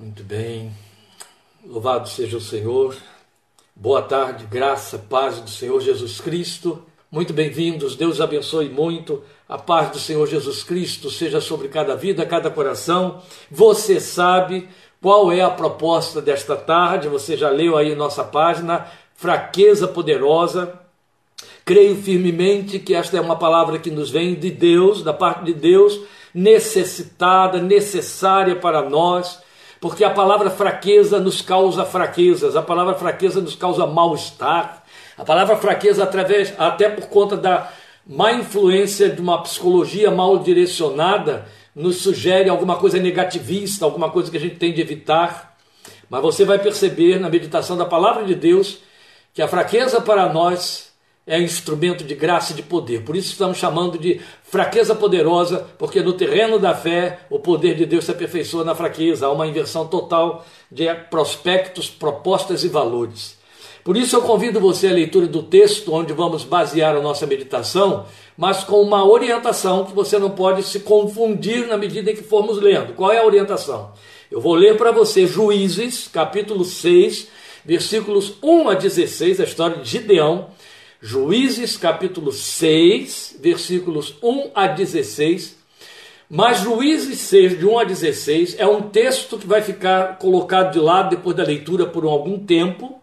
Muito bem. Louvado seja o Senhor. Boa tarde, graça, paz do Senhor Jesus Cristo. Muito bem-vindos. Deus abençoe muito. A paz do Senhor Jesus Cristo seja sobre cada vida, cada coração. Você sabe qual é a proposta desta tarde? Você já leu aí nossa página, fraqueza poderosa. Creio firmemente que esta é uma palavra que nos vem de Deus, da parte de Deus, necessitada, necessária para nós porque a palavra fraqueza nos causa fraquezas, a palavra fraqueza nos causa mal-estar, a palavra fraqueza, através, até por conta da má influência de uma psicologia mal direcionada, nos sugere alguma coisa negativista, alguma coisa que a gente tem de evitar. Mas você vai perceber na meditação da palavra de Deus que a fraqueza para nós é instrumento de graça e de poder. Por isso estamos chamando de fraqueza poderosa, porque no terreno da fé o poder de Deus se aperfeiçoa na fraqueza. Há uma inversão total de prospectos, propostas e valores. Por isso eu convido você à leitura do texto onde vamos basear a nossa meditação, mas com uma orientação que você não pode se confundir na medida em que formos lendo. Qual é a orientação? Eu vou ler para você Juízes, capítulo 6, versículos 1 a 16, a história de Gideão Juízes capítulo 6, versículos 1 a 16. Mas Juízes 6, de 1 a 16, é um texto que vai ficar colocado de lado depois da leitura por algum tempo.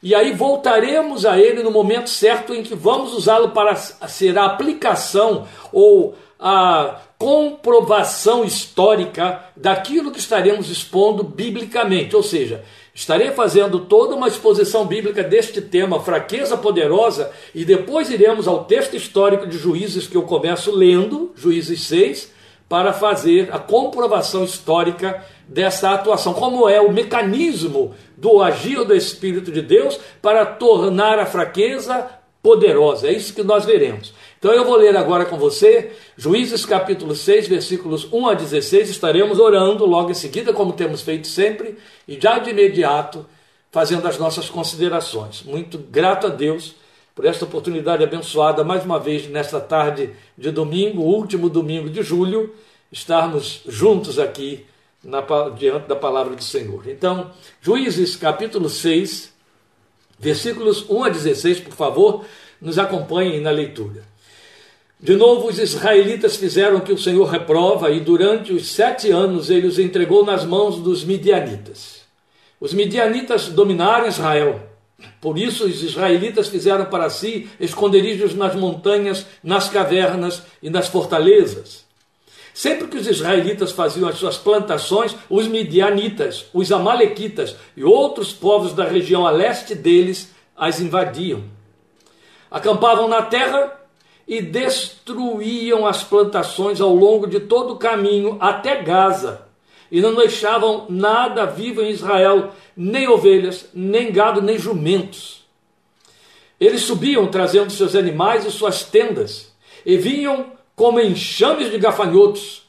E aí voltaremos a ele no momento certo em que vamos usá-lo para ser a aplicação ou a comprovação histórica daquilo que estaremos expondo biblicamente. Ou seja, Estarei fazendo toda uma exposição bíblica deste tema, fraqueza poderosa, e depois iremos ao texto histórico de Juízes que eu começo lendo, Juízes 6, para fazer a comprovação histórica dessa atuação, como é o mecanismo do agir do Espírito de Deus para tornar a fraqueza poderosa. É isso que nós veremos. Então eu vou ler agora com você Juízes capítulo 6, versículos 1 a 16. Estaremos orando logo em seguida, como temos feito sempre, e já de imediato fazendo as nossas considerações. Muito grato a Deus por esta oportunidade abençoada, mais uma vez, nesta tarde de domingo, último domingo de julho, estarmos juntos aqui na, diante da palavra do Senhor. Então, Juízes capítulo 6, versículos 1 a 16, por favor, nos acompanhem na leitura. De novo, os israelitas fizeram que o Senhor reprova, e durante os sete anos ele os entregou nas mãos dos midianitas. Os midianitas dominaram Israel. Por isso, os israelitas fizeram para si esconderijos nas montanhas, nas cavernas e nas fortalezas. Sempre que os israelitas faziam as suas plantações, os midianitas, os amalequitas e outros povos da região a leste deles as invadiam. Acampavam na terra e destruíam as plantações ao longo de todo o caminho até Gaza. E não deixavam nada vivo em Israel, nem ovelhas, nem gado, nem jumentos. Eles subiam trazendo seus animais e suas tendas, e vinham como enxames de gafanhotos.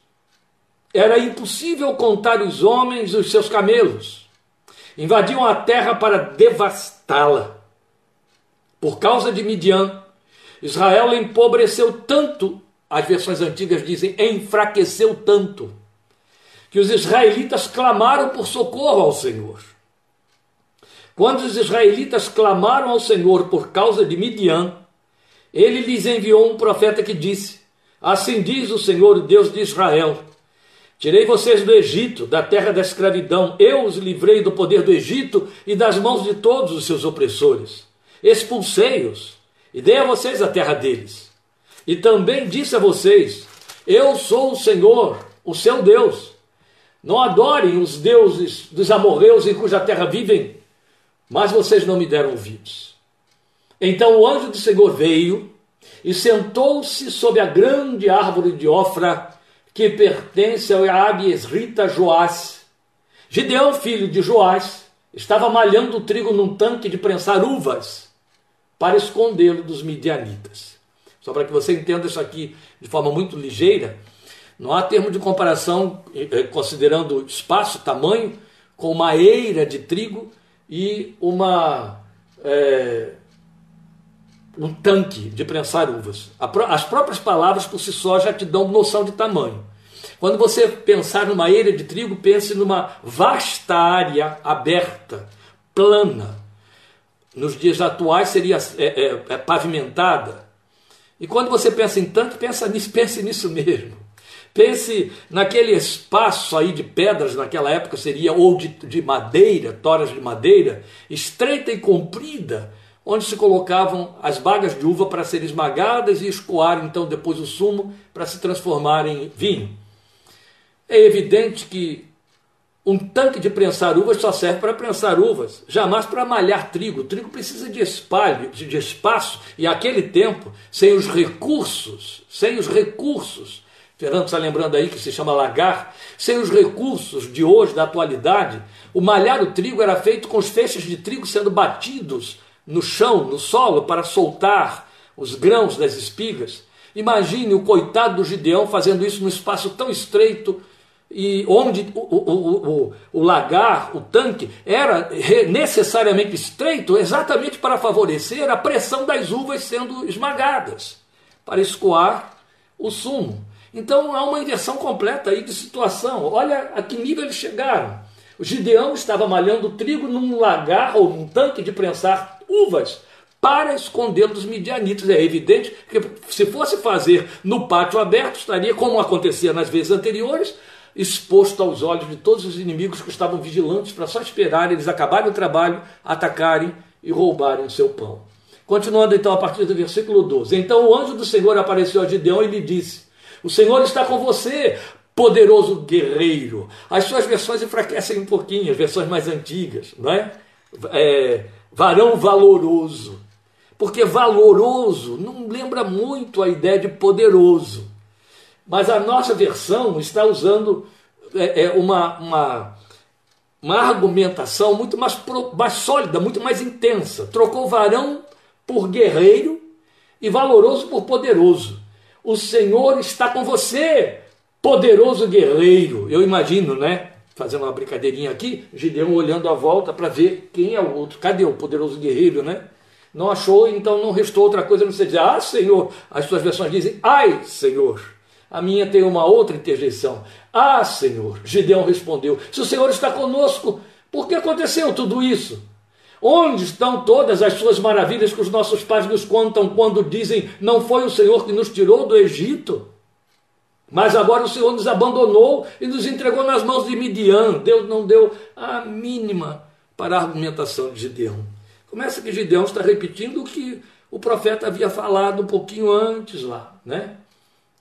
Era impossível contar os homens e os seus camelos. Invadiam a terra para devastá-la. Por causa de Midian, Israel empobreceu tanto, as versões antigas dizem enfraqueceu tanto, que os israelitas clamaram por socorro ao Senhor. Quando os israelitas clamaram ao Senhor por causa de Midian, ele lhes enviou um profeta que disse: Assim diz o Senhor, Deus de Israel: Tirei vocês do Egito, da terra da escravidão, eu os livrei do poder do Egito e das mãos de todos os seus opressores. Expulsei-os e dei a vocês a terra deles. E também disse a vocês: Eu sou o Senhor, o seu Deus. Não adorem os deuses dos amorreus em cuja terra vivem, mas vocês não me deram ouvidos. Então o anjo do Senhor veio e sentou-se sob a grande árvore de Ofra, que pertence ao Abiesrita Joás. Gideão, filho de Joás, estava malhando o trigo num tanque de prensar uvas para escondê-lo dos midianitas. Só para que você entenda isso aqui de forma muito ligeira, não há termo de comparação, eh, considerando espaço, tamanho, com uma eira de trigo e uma é, um tanque de prensar uvas. As próprias palavras por si só já te dão noção de tamanho. Quando você pensar numa eira de trigo, pense numa vasta área aberta, plana. Nos dias atuais seria é, é, é, pavimentada. E quando você pensa em tanque, pensa nisso, pense nisso mesmo. Pense naquele espaço aí de pedras, naquela época seria ou de, de madeira, toras de madeira, estreita e comprida, onde se colocavam as bagas de uva para serem esmagadas e escoar então depois o sumo para se transformar em vinho. É evidente que um tanque de prensar uvas só serve para prensar uvas, jamais para malhar trigo. O trigo precisa de espalho, de espaço, e aquele tempo, sem os recursos, sem os recursos Fernando está lembrando aí que se chama lagar, sem os recursos de hoje, da atualidade, o malhar o trigo era feito com os feixes de trigo sendo batidos no chão, no solo, para soltar os grãos das espigas. Imagine o coitado do Gideão fazendo isso num espaço tão estreito e onde o, o, o, o, lagar, o tanque, era necessariamente estreito exatamente para favorecer a pressão das uvas sendo esmagadas, para escoar o sumo. Então há uma inversão completa aí de situação. Olha a que nível eles chegaram. O Gideão estava malhando trigo num lagar ou num tanque de prensar uvas para esconder dos midianitas. É evidente que se fosse fazer no pátio aberto, estaria, como acontecia nas vezes anteriores, exposto aos olhos de todos os inimigos que estavam vigilantes para só esperar eles acabarem o trabalho, atacarem e roubarem o seu pão. Continuando então a partir do versículo 12. Então o anjo do Senhor apareceu a Gideão e lhe disse: o Senhor está com você, poderoso guerreiro. As suas versões enfraquecem um pouquinho, as versões mais antigas, não é? é varão valoroso. Porque valoroso não lembra muito a ideia de poderoso. Mas a nossa versão está usando é, é uma, uma, uma argumentação muito mais, mais sólida, muito mais intensa. Trocou varão por guerreiro e valoroso por poderoso. O Senhor está com você, poderoso guerreiro. Eu imagino, né? Fazendo uma brincadeirinha aqui, Gideão olhando à volta para ver quem é o outro. Cadê o poderoso guerreiro, né? Não achou, então não restou outra coisa não sei dizer, ah, Senhor. As suas versões dizem, ai, Senhor. A minha tem uma outra interjeição. Ah, Senhor. Gideão respondeu: Se o Senhor está conosco, por que aconteceu tudo isso? Onde estão todas as suas maravilhas que os nossos pais nos contam quando dizem: Não foi o Senhor que nos tirou do Egito? Mas agora o Senhor nos abandonou e nos entregou nas mãos de Midian. Deus não deu a mínima para a argumentação de Gideão. Começa que Gideão está repetindo o que o profeta havia falado um pouquinho antes lá, né?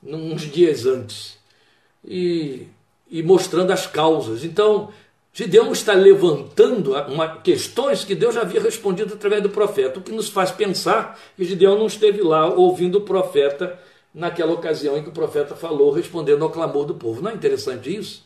Uns dias antes. E, e mostrando as causas. Então, Gideão está levantando uma, questões que Deus já havia respondido através do profeta, o que nos faz pensar que Gideão não esteve lá ouvindo o profeta naquela ocasião em que o profeta falou, respondendo ao clamor do povo. Não é interessante isso?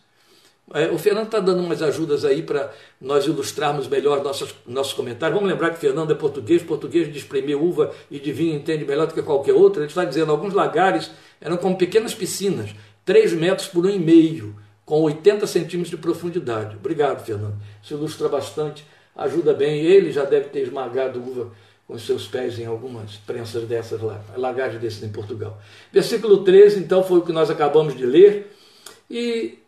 É, o Fernando está dando umas ajudas aí para nós ilustrarmos melhor nossos, nossos comentários. Vamos lembrar que Fernando é português, português de espremer uva e de vinho entende melhor do que qualquer outro. Ele está dizendo alguns lagares eram como pequenas piscinas, 3 metros por um e meio com 80 centímetros de profundidade. Obrigado, Fernando. Isso ilustra bastante, ajuda bem. Ele já deve ter esmagado uva com seus pés em algumas prensas dessas lá, lagagem desses em Portugal. Versículo 13, então, foi o que nós acabamos de ler. E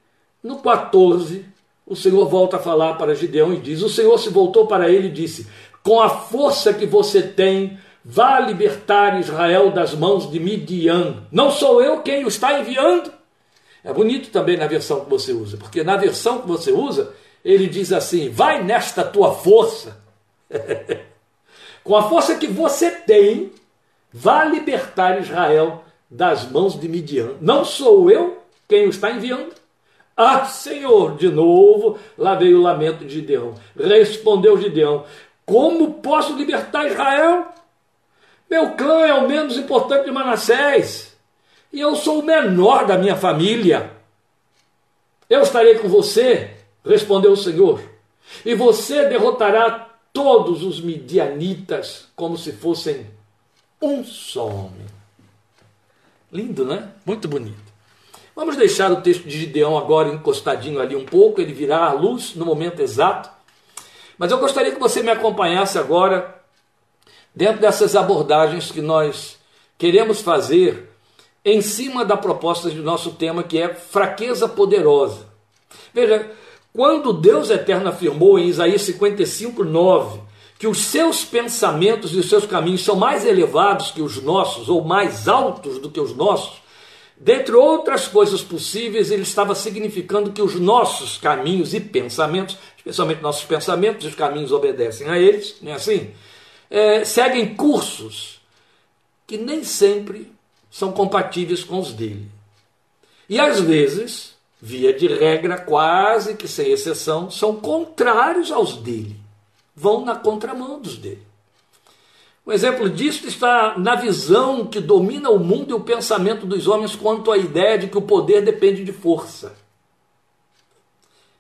no 14, o Senhor volta a falar para Gideão e diz: O Senhor se voltou para ele e disse: Com a força que você tem, vá libertar Israel das mãos de Midian. Não sou eu quem o está enviando? É bonito também na versão que você usa, porque na versão que você usa, ele diz assim: vai nesta tua força, com a força que você tem, vá libertar Israel das mãos de Midian. Não sou eu quem o está enviando. Ah, Senhor, de novo, lá veio o lamento de Gideão. Respondeu Gideão: Como posso libertar Israel? Meu clã é o menos importante de Manassés e eu sou o menor da minha família. Eu estarei com você, respondeu o Senhor, e você derrotará todos os midianitas como se fossem um só homem. Lindo, né? Muito bonito. Vamos deixar o texto de Gideão agora encostadinho ali um pouco, ele virá à luz no momento exato. Mas eu gostaria que você me acompanhasse agora dentro dessas abordagens que nós queremos fazer em cima da proposta de nosso tema, que é fraqueza poderosa. Veja, quando Deus eterno afirmou em Isaías 55, 9, que os seus pensamentos e os seus caminhos são mais elevados que os nossos, ou mais altos do que os nossos, dentre outras coisas possíveis, ele estava significando que os nossos caminhos e pensamentos, especialmente nossos pensamentos, os caminhos obedecem a eles, não é assim? É, seguem cursos que nem sempre são compatíveis com os dele. E às vezes, via de regra, quase que sem exceção, são contrários aos dele. Vão na contramão dos dele. Um exemplo disso está na visão que domina o mundo e o pensamento dos homens quanto à ideia de que o poder depende de força.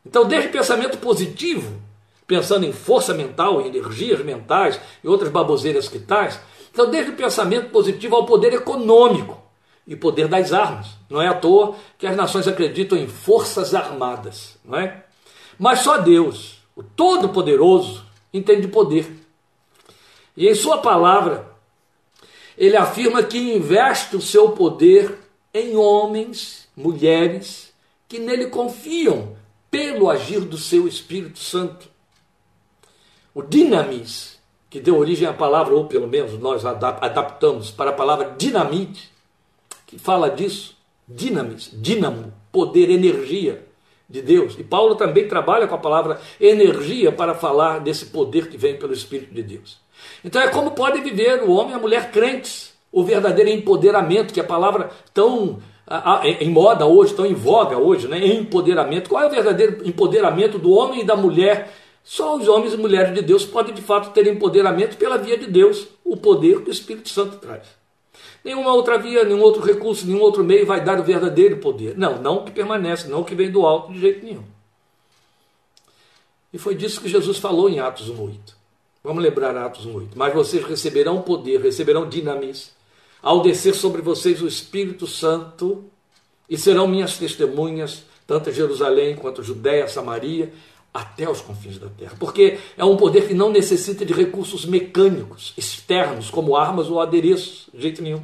Então, desde pensamento positivo, pensando em força mental, em energias mentais e outras baboseiras que tais, então, desde o pensamento positivo ao poder econômico e poder das armas. Não é à toa que as nações acreditam em forças armadas, não é? Mas só Deus, o Todo-Poderoso, entende poder. E em Sua palavra, ele afirma que investe o seu poder em homens, mulheres, que nele confiam pelo agir do seu Espírito Santo. O dinamis que deu origem à palavra, ou pelo menos nós adaptamos para a palavra dinamite, que fala disso, dinamis, dínamo, poder, energia de Deus. E Paulo também trabalha com a palavra energia para falar desse poder que vem pelo Espírito de Deus. Então é como pode viver o homem e a mulher crentes, o verdadeiro empoderamento, que é a palavra tão em moda hoje, tão em voga hoje, né? empoderamento. Qual é o verdadeiro empoderamento do homem e da mulher só os homens e mulheres de Deus podem de fato ter empoderamento pela via de Deus, o poder que o Espírito Santo traz. Nenhuma outra via, nenhum outro recurso, nenhum outro meio vai dar o verdadeiro poder. Não, não que permanece, não que vem do alto de jeito nenhum. E foi disso que Jesus falou em Atos 1:8. Vamos lembrar Atos 1:8. Mas vocês receberão poder, receberão dinamis, ao descer sobre vocês o Espírito Santo, e serão minhas testemunhas, tanto em Jerusalém quanto Judéia, Samaria até os confins da terra. Porque é um poder que não necessita de recursos mecânicos, externos, como armas ou adereços, de jeito nenhum.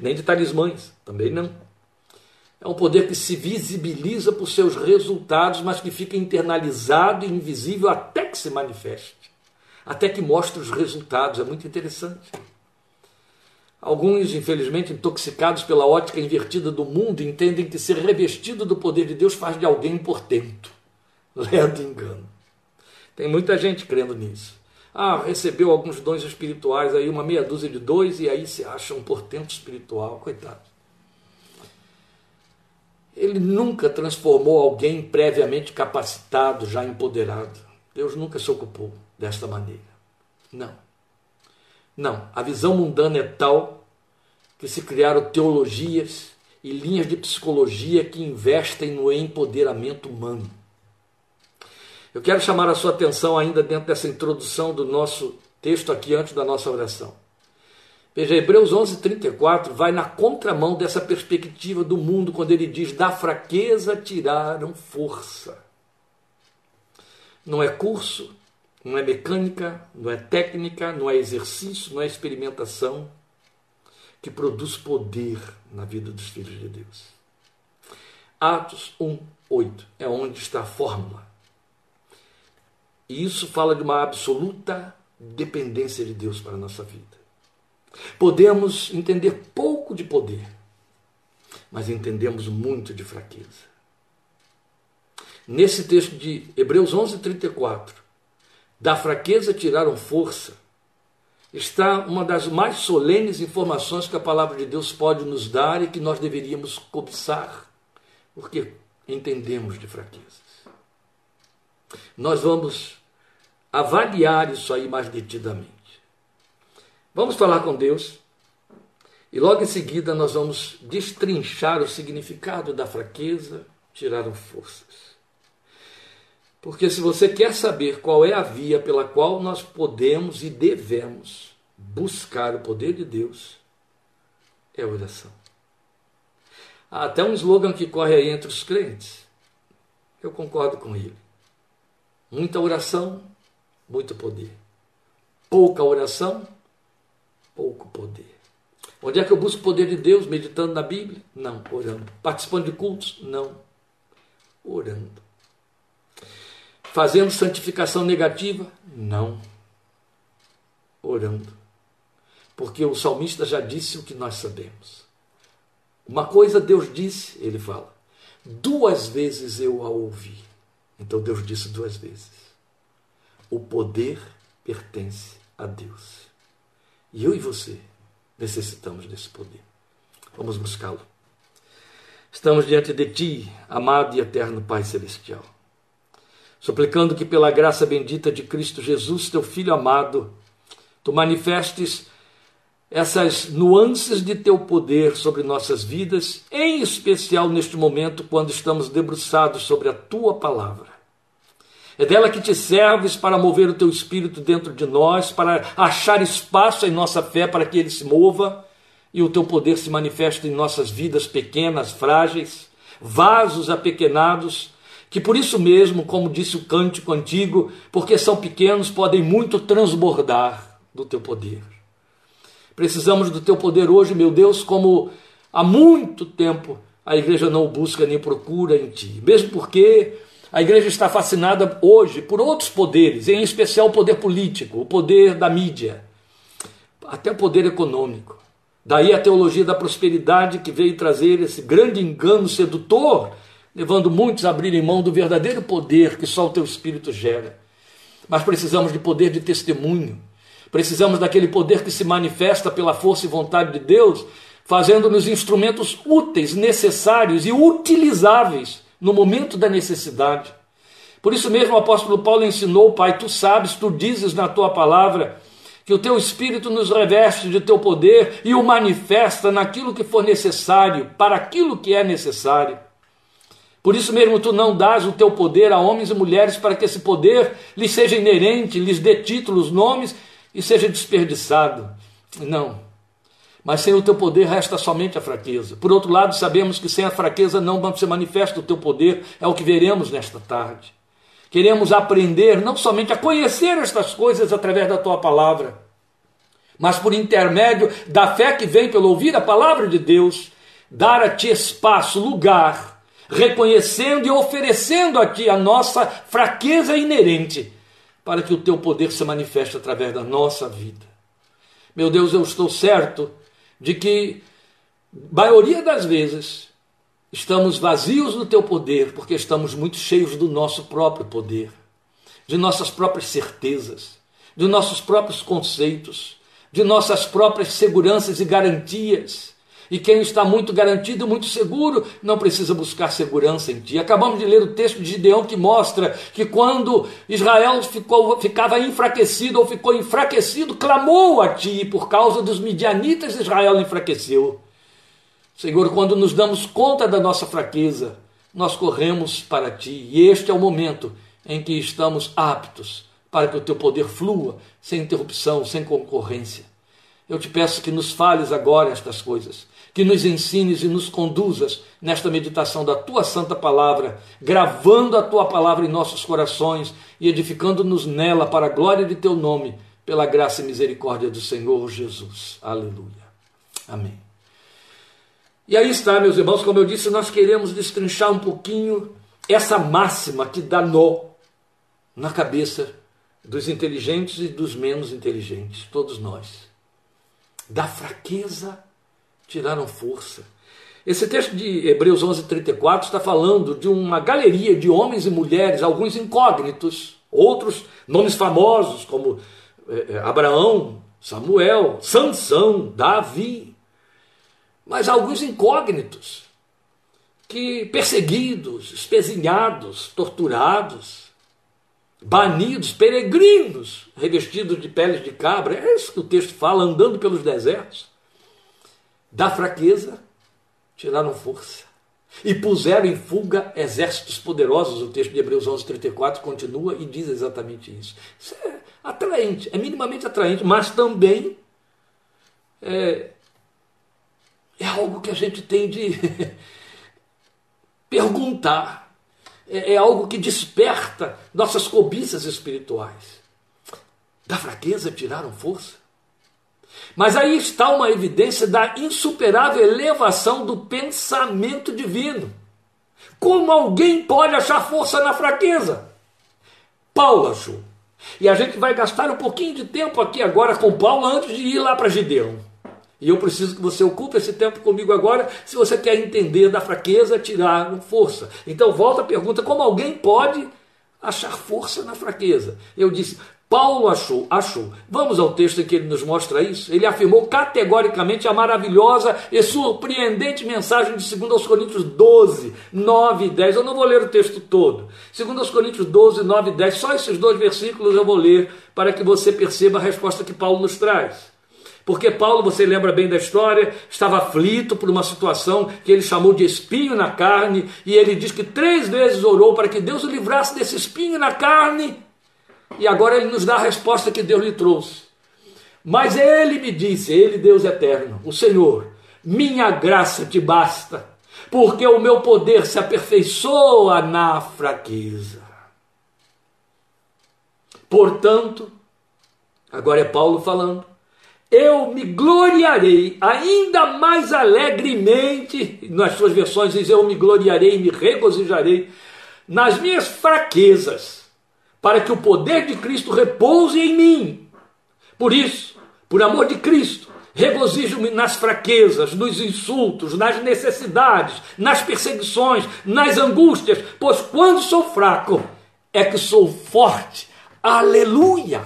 Nem de talismãs, também não. É um poder que se visibiliza por seus resultados, mas que fica internalizado e invisível até que se manifeste, até que mostre os resultados. É muito interessante. Alguns, infelizmente, intoxicados pela ótica invertida do mundo, entendem que ser revestido do poder de Deus faz de alguém portento ledo engano. Tem muita gente crendo nisso. Ah, recebeu alguns dons espirituais aí, uma meia dúzia de dois, e aí se acha um portento espiritual. Coitado. Ele nunca transformou alguém previamente capacitado, já empoderado. Deus nunca se ocupou desta maneira. Não. Não. A visão mundana é tal que se criaram teologias e linhas de psicologia que investem no empoderamento humano. Eu quero chamar a sua atenção ainda dentro dessa introdução do nosso texto aqui antes da nossa oração. Veja, Hebreus 11, 34 vai na contramão dessa perspectiva do mundo, quando ele diz: da fraqueza tiraram força. Não é curso, não é mecânica, não é técnica, não é exercício, não é experimentação que produz poder na vida dos filhos de Deus. Atos 1, 8 é onde está a fórmula e isso fala de uma absoluta dependência de Deus para a nossa vida. Podemos entender pouco de poder, mas entendemos muito de fraqueza. Nesse texto de Hebreus 11, 34, da fraqueza tiraram força, está uma das mais solenes informações que a palavra de Deus pode nos dar e que nós deveríamos cobiçar, porque entendemos de fraqueza. Nós vamos avaliar isso aí mais detidamente. Vamos falar com Deus e logo em seguida nós vamos destrinchar o significado da fraqueza, tirar forças. Porque se você quer saber qual é a via pela qual nós podemos e devemos buscar o poder de Deus, é a oração. Há até um slogan que corre aí entre os crentes. Eu concordo com ele. Muita oração, muito poder. Pouca oração, pouco poder. Onde é que eu busco o poder de Deus? Meditando na Bíblia? Não, orando. Participando de cultos? Não, orando. Fazendo santificação negativa? Não, orando. Porque o salmista já disse o que nós sabemos. Uma coisa Deus disse, ele fala, duas vezes eu a ouvi. Então Deus disse duas vezes: o poder pertence a Deus. E eu e você necessitamos desse poder. Vamos buscá-lo. Estamos diante de Ti, amado e eterno Pai Celestial, suplicando que, pela graça bendita de Cristo Jesus, Teu Filho amado, Tu manifestes essas nuances de Teu poder sobre nossas vidas, em especial neste momento, quando estamos debruçados sobre a Tua palavra. É dela que te serves para mover o teu espírito dentro de nós, para achar espaço em nossa fé para que ele se mova e o teu poder se manifeste em nossas vidas pequenas, frágeis, vasos apequenados, que por isso mesmo, como disse o cântico antigo, porque são pequenos, podem muito transbordar do teu poder. Precisamos do teu poder hoje, meu Deus, como há muito tempo a igreja não busca nem procura em ti. Mesmo porque a igreja está fascinada hoje por outros poderes, em especial o poder político, o poder da mídia, até o poder econômico. Daí a teologia da prosperidade que veio trazer esse grande engano sedutor, levando muitos a abrirem mão do verdadeiro poder que só o teu espírito gera. Mas precisamos de poder de testemunho. Precisamos daquele poder que se manifesta pela força e vontade de Deus, fazendo-nos instrumentos úteis, necessários e utilizáveis no momento da necessidade. Por isso mesmo o apóstolo Paulo ensinou, Pai, tu sabes, tu dizes na tua palavra, que o teu Espírito nos reveste de teu poder e o manifesta naquilo que for necessário, para aquilo que é necessário. Por isso mesmo tu não dás o teu poder a homens e mulheres para que esse poder lhes seja inerente, lhes dê títulos, nomes e seja desperdiçado. Não. Mas sem o teu poder resta somente a fraqueza. Por outro lado, sabemos que sem a fraqueza não se manifesta o teu poder, é o que veremos nesta tarde. Queremos aprender não somente a conhecer estas coisas através da tua palavra, mas por intermédio da fé que vem pelo ouvir a palavra de Deus, dar a ti espaço, lugar, reconhecendo e oferecendo a ti a nossa fraqueza inerente, para que o teu poder se manifeste através da nossa vida. Meu Deus, eu estou certo de que, maioria das vezes, Estamos vazios do teu poder porque estamos muito cheios do nosso próprio poder, de nossas próprias certezas, de nossos próprios conceitos, de nossas próprias seguranças e garantias. E quem está muito garantido, muito seguro, não precisa buscar segurança em ti. Acabamos de ler o texto de Gideão que mostra que quando Israel ficou, ficava enfraquecido ou ficou enfraquecido, clamou a ti, e por causa dos midianitas Israel enfraqueceu. Senhor, quando nos damos conta da nossa fraqueza, nós corremos para Ti e este é o momento em que estamos aptos para que o Teu poder flua sem interrupção, sem concorrência. Eu te peço que nos fales agora estas coisas, que nos ensines e nos conduzas nesta meditação da Tua Santa Palavra, gravando a Tua Palavra em nossos corações e edificando-nos nela para a glória de Teu nome, pela graça e misericórdia do Senhor Jesus. Aleluia. Amém. E aí está, meus irmãos, como eu disse, nós queremos destrinchar um pouquinho essa máxima que dá nó na cabeça dos inteligentes e dos menos inteligentes, todos nós. Da fraqueza tiraram força. Esse texto de Hebreus 11:34 está falando de uma galeria de homens e mulheres, alguns incógnitos, outros nomes famosos como eh, eh, Abraão, Samuel, Sansão, Davi, mas alguns incógnitos, que perseguidos, espezinhados, torturados, banidos, peregrinos, revestidos de peles de cabra, é isso que o texto fala, andando pelos desertos. Da fraqueza tiraram força e puseram em fuga exércitos poderosos. O texto de Hebreus 11, 34 continua e diz exatamente isso. Isso é atraente, é minimamente atraente, mas também é, é algo que a gente tem de perguntar. É, é algo que desperta nossas cobiças espirituais. Da fraqueza tiraram força. Mas aí está uma evidência da insuperável elevação do pensamento divino. Como alguém pode achar força na fraqueza? Paulo achou. E a gente vai gastar um pouquinho de tempo aqui agora com Paulo antes de ir lá para Gideão. E eu preciso que você ocupe esse tempo comigo agora, se você quer entender da fraqueza, tirar força. Então volta a pergunta: como alguém pode achar força na fraqueza? Eu disse: Paulo achou, achou. Vamos ao texto em que ele nos mostra isso. Ele afirmou categoricamente a maravilhosa e surpreendente mensagem de 2 Coríntios 12, 9 e 10. Eu não vou ler o texto todo. 2 Coríntios 12, 9 e 10. Só esses dois versículos eu vou ler para que você perceba a resposta que Paulo nos traz. Porque Paulo, você lembra bem da história, estava aflito por uma situação que ele chamou de espinho na carne, e ele diz que três vezes orou para que Deus o livrasse desse espinho na carne e agora ele nos dá a resposta que Deus lhe trouxe. Mas ele me disse, ele, Deus eterno, o Senhor, minha graça te basta, porque o meu poder se aperfeiçoa na fraqueza. Portanto, agora é Paulo falando, eu me gloriarei ainda mais alegremente, nas suas versões diz eu me gloriarei e me regozijarei nas minhas fraquezas para que o poder de Cristo repouse em mim. Por isso, por amor de Cristo, regozijo-me nas fraquezas, nos insultos, nas necessidades, nas perseguições, nas angústias, pois quando sou fraco é que sou forte. Aleluia!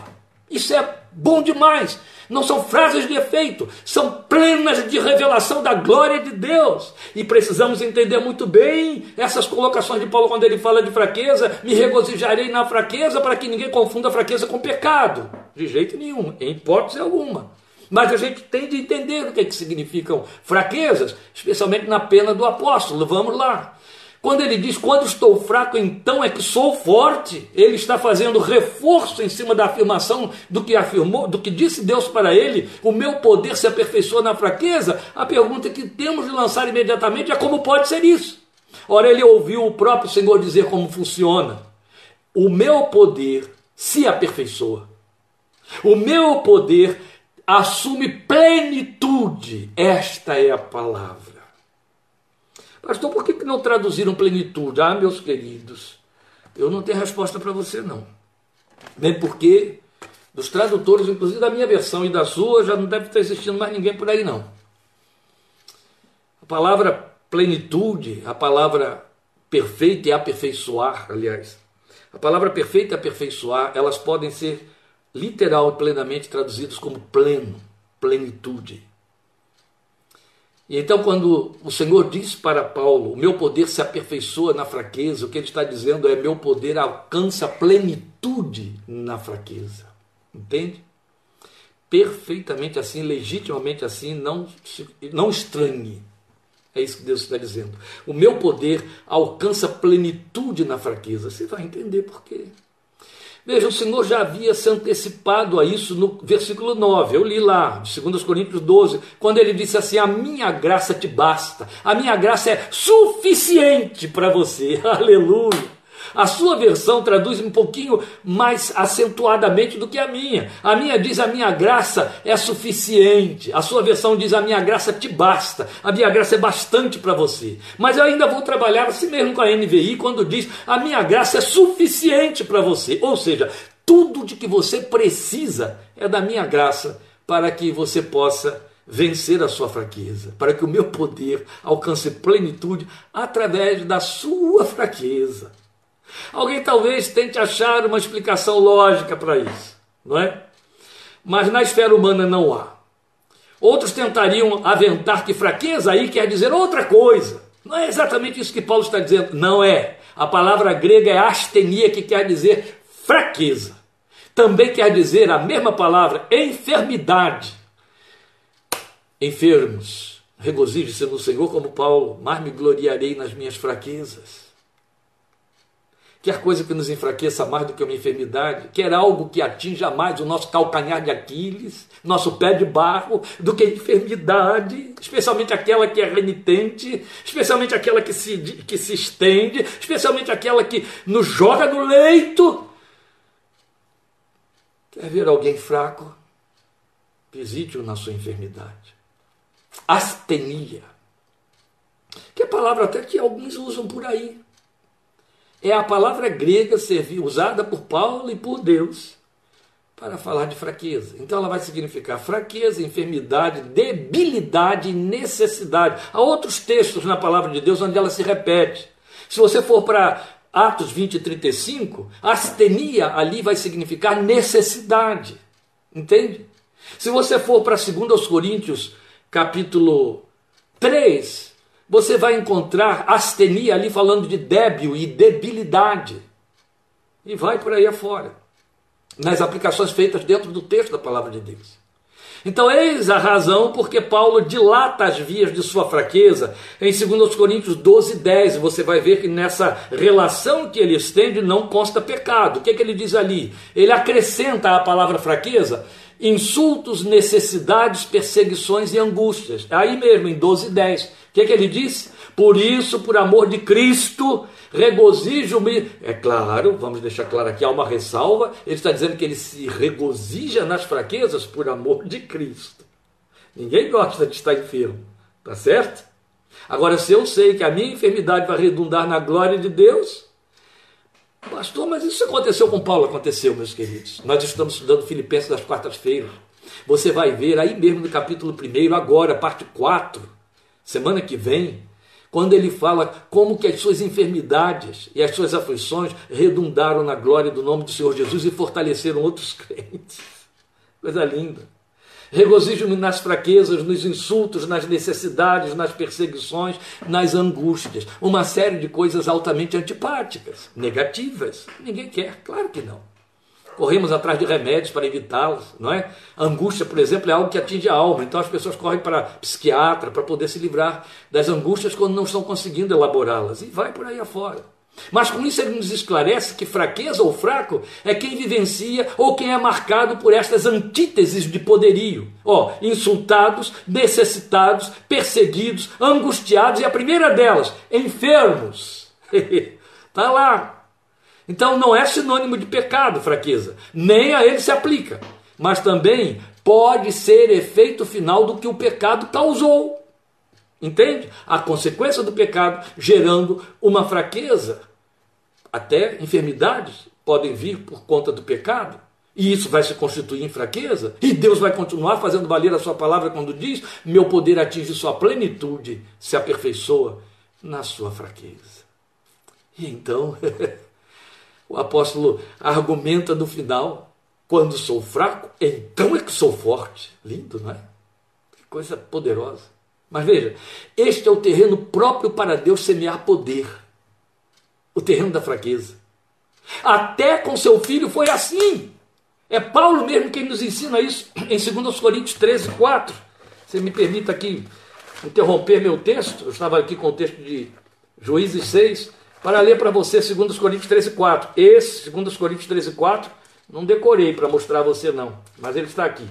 Isso é bom demais. Não são frases de efeito, são plenas de revelação da glória de Deus. E precisamos entender muito bem essas colocações de Paulo quando ele fala de fraqueza. Me regozijarei na fraqueza para que ninguém confunda a fraqueza com pecado. De jeito nenhum, em hipótese alguma. Mas a gente tem de entender o que, é que significam fraquezas, especialmente na pena do apóstolo. Vamos lá. Quando ele diz, quando estou fraco, então é que sou forte, ele está fazendo reforço em cima da afirmação do que afirmou, do que disse Deus para ele, o meu poder se aperfeiçoa na fraqueza. A pergunta que temos de lançar imediatamente é como pode ser isso? Ora, ele ouviu o próprio Senhor dizer como funciona. O meu poder se aperfeiçoa. O meu poder assume plenitude. Esta é a palavra. Pastor, por que não traduziram plenitude? Ah, meus queridos, eu não tenho resposta para você, não. Nem porque dos tradutores, inclusive da minha versão e da sua, já não deve estar existindo mais ninguém por aí, não. A palavra plenitude, a palavra perfeita e aperfeiçoar, aliás, a palavra perfeita e aperfeiçoar, elas podem ser literal e plenamente traduzidas como pleno, plenitude. E então, quando o Senhor diz para Paulo: O meu poder se aperfeiçoa na fraqueza, o que ele está dizendo é: Meu poder alcança plenitude na fraqueza. Entende? Perfeitamente assim, legitimamente assim, não, não estranhe. É isso que Deus está dizendo. O meu poder alcança plenitude na fraqueza. Você vai entender por quê. Veja, o Senhor já havia se antecipado a isso no versículo 9. Eu li lá, 2 Coríntios 12, quando ele disse assim: A minha graça te basta, a minha graça é suficiente para você. Aleluia. A sua versão traduz um pouquinho mais acentuadamente do que a minha. A minha diz: A minha graça é suficiente. A sua versão diz: A minha graça te basta. A minha graça é bastante para você. Mas eu ainda vou trabalhar assim mesmo com a NVI quando diz: A minha graça é suficiente para você. Ou seja, tudo de que você precisa é da minha graça para que você possa vencer a sua fraqueza, para que o meu poder alcance plenitude através da sua fraqueza. Alguém talvez tente achar uma explicação lógica para isso, não é? Mas na esfera humana não há. Outros tentariam aventar que fraqueza aí quer dizer outra coisa. Não é exatamente isso que Paulo está dizendo. Não é. A palavra grega é astenia, que quer dizer fraqueza. Também quer dizer a mesma palavra, enfermidade. Enfermos, regozije-se no Senhor como Paulo, mas me gloriarei nas minhas fraquezas quer coisa que nos enfraqueça mais do que uma enfermidade, quer algo que atinja mais o nosso calcanhar de Aquiles, nosso pé de barro, do que a enfermidade, especialmente aquela que é renitente, especialmente aquela que se, que se estende, especialmente aquela que nos joga no leito. Quer ver alguém fraco? Visite-o na sua enfermidade. Astenia. Que é palavra até que alguns usam por aí. É a palavra grega usada por Paulo e por Deus para falar de fraqueza. Então ela vai significar fraqueza, enfermidade, debilidade e necessidade. Há outros textos na palavra de Deus onde ela se repete. Se você for para Atos 20 e 35, astenia ali vai significar necessidade. Entende? Se você for para 2 Coríntios, capítulo 3, você vai encontrar astenia ali falando de débil e debilidade. E vai por aí afora nas aplicações feitas dentro do texto da palavra de Deus. Então, eis a razão porque Paulo dilata as vias de sua fraqueza em 2 Coríntios 12, 10. Você vai ver que nessa relação que ele estende não consta pecado. O que, é que ele diz ali? Ele acrescenta à palavra fraqueza insultos, necessidades, perseguições e angústias. Aí mesmo, em 12, 10. O que, é que ele diz? Por isso, por amor de Cristo, regozijo-me. É claro, vamos deixar claro aqui, há uma ressalva. Ele está dizendo que ele se regozija nas fraquezas por amor de Cristo. Ninguém gosta de estar enfermo, tá certo? Agora, se eu sei que a minha enfermidade vai redundar na glória de Deus, pastor, mas isso aconteceu com Paulo? Aconteceu, meus queridos. Nós estamos estudando Filipenses das quartas-feiras. Você vai ver aí mesmo no capítulo 1, agora, parte 4, semana que vem, quando ele fala como que as suas enfermidades e as suas aflições redundaram na glória do nome do Senhor Jesus e fortaleceram outros crentes. Coisa linda. Regozijo-me nas fraquezas, nos insultos, nas necessidades, nas perseguições, nas angústias. Uma série de coisas altamente antipáticas, negativas. Ninguém quer, claro que não corremos atrás de remédios para evitá-los, não é? Angústia, por exemplo, é algo que atinge a alma, então as pessoas correm para psiquiatra para poder se livrar das angústias quando não estão conseguindo elaborá-las, e vai por aí afora. Mas com isso ele nos esclarece que fraqueza ou fraco é quem vivencia ou quem é marcado por estas antíteses de poderio. Ó, insultados, necessitados, perseguidos, angustiados e a primeira delas, enfermos. Está lá, então não é sinônimo de pecado, fraqueza, nem a ele se aplica, mas também pode ser efeito final do que o pecado causou. Entende? A consequência do pecado gerando uma fraqueza. Até enfermidades podem vir por conta do pecado. E isso vai se constituir em fraqueza. E Deus vai continuar fazendo valer a sua palavra quando diz: Meu poder atinge sua plenitude, se aperfeiçoa na sua fraqueza. E então. O apóstolo argumenta no final: quando sou fraco, então é que sou forte. Lindo, não é? Que coisa poderosa. Mas veja, este é o terreno próprio para Deus semear poder o terreno da fraqueza. Até com seu filho foi assim. É Paulo mesmo quem nos ensina isso em 2 Coríntios 13, 4. Você me permita aqui interromper meu texto, eu estava aqui com o texto de Juízes 6, para ler para você 2 Coríntios 13, 4. Esse, 2 Coríntios 13, 4, não decorei para mostrar a você, não, mas ele está aqui.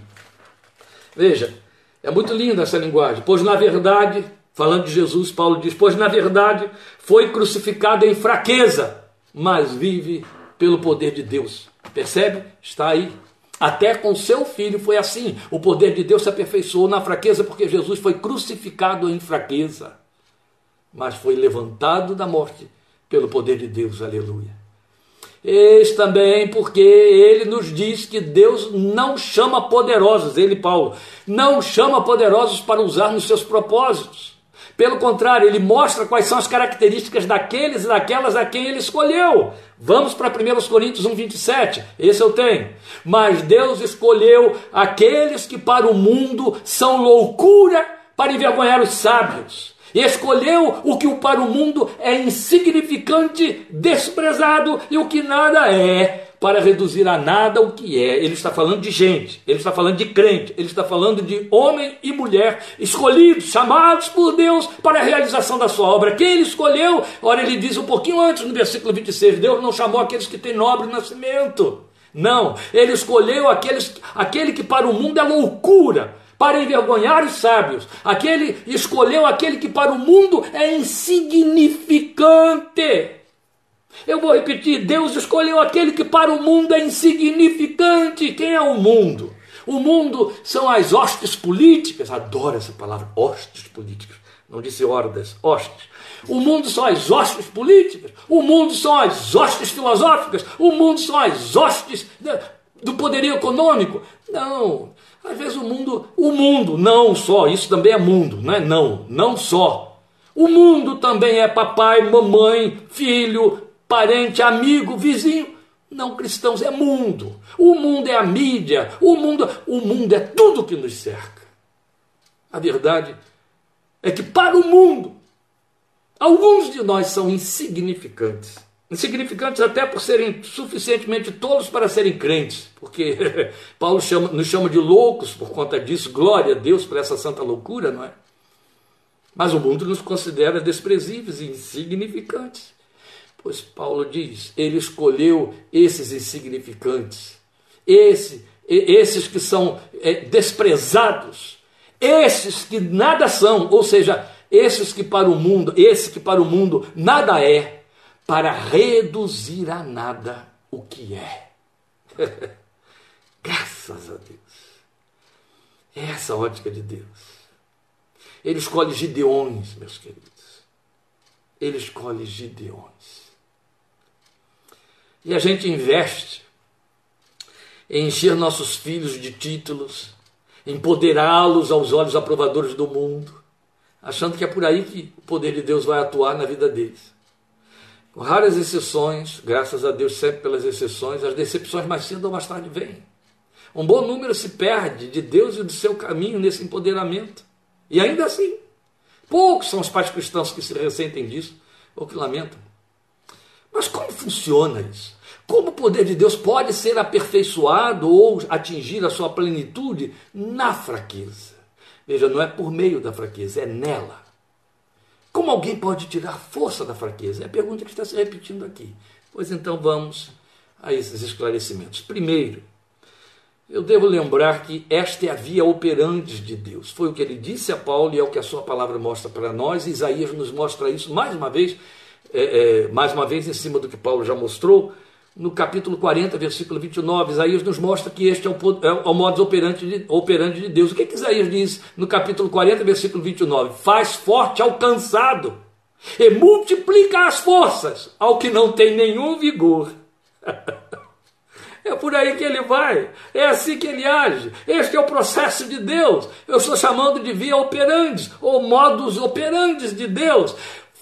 Veja, é muito linda essa linguagem, pois na verdade, falando de Jesus, Paulo diz: Pois na verdade foi crucificado em fraqueza, mas vive pelo poder de Deus. Percebe? Está aí. Até com seu filho foi assim. O poder de Deus se aperfeiçoou na fraqueza, porque Jesus foi crucificado em fraqueza, mas foi levantado da morte pelo poder de Deus, aleluia. Eis também porque ele nos diz que Deus não chama poderosos, ele, Paulo, não chama poderosos para usar nos seus propósitos. Pelo contrário, ele mostra quais são as características daqueles e daquelas a quem ele escolheu. Vamos para 1 Coríntios 1, 27. Esse eu tenho. Mas Deus escolheu aqueles que para o mundo são loucura para envergonhar os sábios escolheu o que para o mundo é insignificante, desprezado e o que nada é, para reduzir a nada o que é. Ele está falando de gente, ele está falando de crente, ele está falando de homem e mulher escolhidos, chamados por Deus para a realização da sua obra. Quem ele escolheu? Ora, ele diz um pouquinho antes, no versículo 26, Deus não chamou aqueles que têm nobre nascimento. Não, ele escolheu aqueles, aquele que para o mundo é loucura, para envergonhar os sábios. Aquele escolheu aquele que para o mundo é insignificante. Eu vou repetir: Deus escolheu aquele que para o mundo é insignificante. Quem é o mundo? O mundo são as hostes políticas, adoro essa palavra, hostes políticas, não disse hordas, hostes. O mundo são as hostes políticas, o mundo são as hostes filosóficas, o mundo são as hostes do poderio econômico. Não, às vezes o mundo, o mundo, não só, isso também é mundo, não é não, não só. O mundo também é papai, mamãe, filho, parente, amigo, vizinho. Não cristãos é mundo. O mundo é a mídia, o mundo, o mundo é tudo que nos cerca. A verdade é que para o mundo alguns de nós são insignificantes. Insignificantes até por serem suficientemente tolos para serem crentes, porque Paulo chama, nos chama de loucos por conta disso, glória a Deus por essa santa loucura, não é? Mas o mundo nos considera desprezíveis e insignificantes. Pois Paulo diz: ele escolheu esses insignificantes, esse, esses que são é, desprezados, esses que nada são, ou seja, esses que para o mundo, esse que para o mundo nada é, para reduzir a nada o que é. Graças a Deus. É essa a ótica de Deus. Ele escolhe Gideões, meus queridos. Ele escolhe Gideões. E a gente investe em encher nossos filhos de títulos, empoderá-los aos olhos aprovadores do mundo, achando que é por aí que o poder de Deus vai atuar na vida deles. Com raras exceções, graças a Deus sempre pelas exceções, as decepções mais cedo ou mais tarde vêm. Um bom número se perde de Deus e do seu caminho nesse empoderamento. E ainda assim, poucos são os pais cristãos que se ressentem disso ou que lamentam. Mas como funciona isso? Como o poder de Deus pode ser aperfeiçoado ou atingir a sua plenitude na fraqueza? Veja, não é por meio da fraqueza, é nela. Como alguém pode tirar força da fraqueza? É a pergunta que está se repetindo aqui. Pois então vamos a esses esclarecimentos. Primeiro, eu devo lembrar que esta é a via operante de Deus. Foi o que ele disse a Paulo e é o que a sua palavra mostra para nós. Isaías nos mostra isso mais uma vez, é, é, mais uma vez em cima do que Paulo já mostrou no capítulo 40, versículo 29, Isaías nos mostra que este é o, é o modus operandi de, de Deus. O que, que Isaías diz no capítulo 40, versículo 29? Faz forte ao cansado e multiplica as forças ao que não tem nenhum vigor. É por aí que ele vai, é assim que ele age. Este é o processo de Deus. Eu estou chamando de via operantes, ou modus operantes de Deus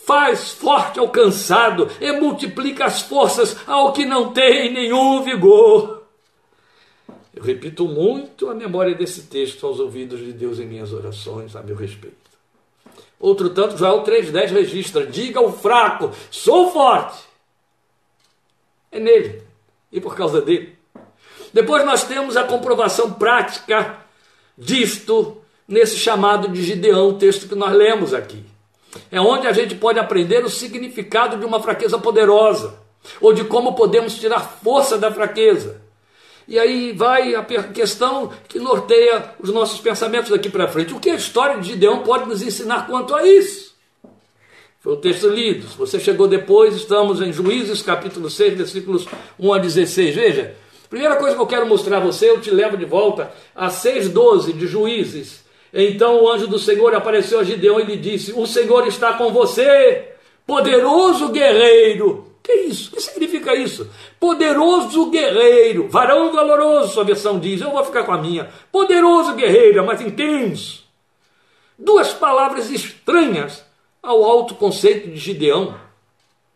faz forte ao cansado e multiplica as forças ao que não tem nenhum vigor. Eu repito muito a memória desse texto aos ouvidos de Deus em minhas orações a meu respeito. Outro tanto, Joel 3,10 registra: diga ao fraco, sou forte. É nele e por causa dele. Depois nós temos a comprovação prática disto nesse chamado de Gideão, texto que nós lemos aqui. É onde a gente pode aprender o significado de uma fraqueza poderosa, ou de como podemos tirar força da fraqueza. E aí vai a questão que norteia os nossos pensamentos daqui para frente. O que a história de Gideão pode nos ensinar quanto a isso? Foi o texto lido. Se você chegou depois, estamos em Juízes, capítulo 6, versículos 1 a 16. Veja, primeira coisa que eu quero mostrar a você, eu te levo de volta a 6,12 de Juízes. Então o anjo do Senhor apareceu a Gideão e lhe disse: O Senhor está com você, poderoso guerreiro. Que isso? O que significa isso? Poderoso guerreiro, varão valoroso, sua versão diz. Eu vou ficar com a minha. Poderoso guerreiro, mas intenso. Duas palavras estranhas ao alto conceito de Gideão.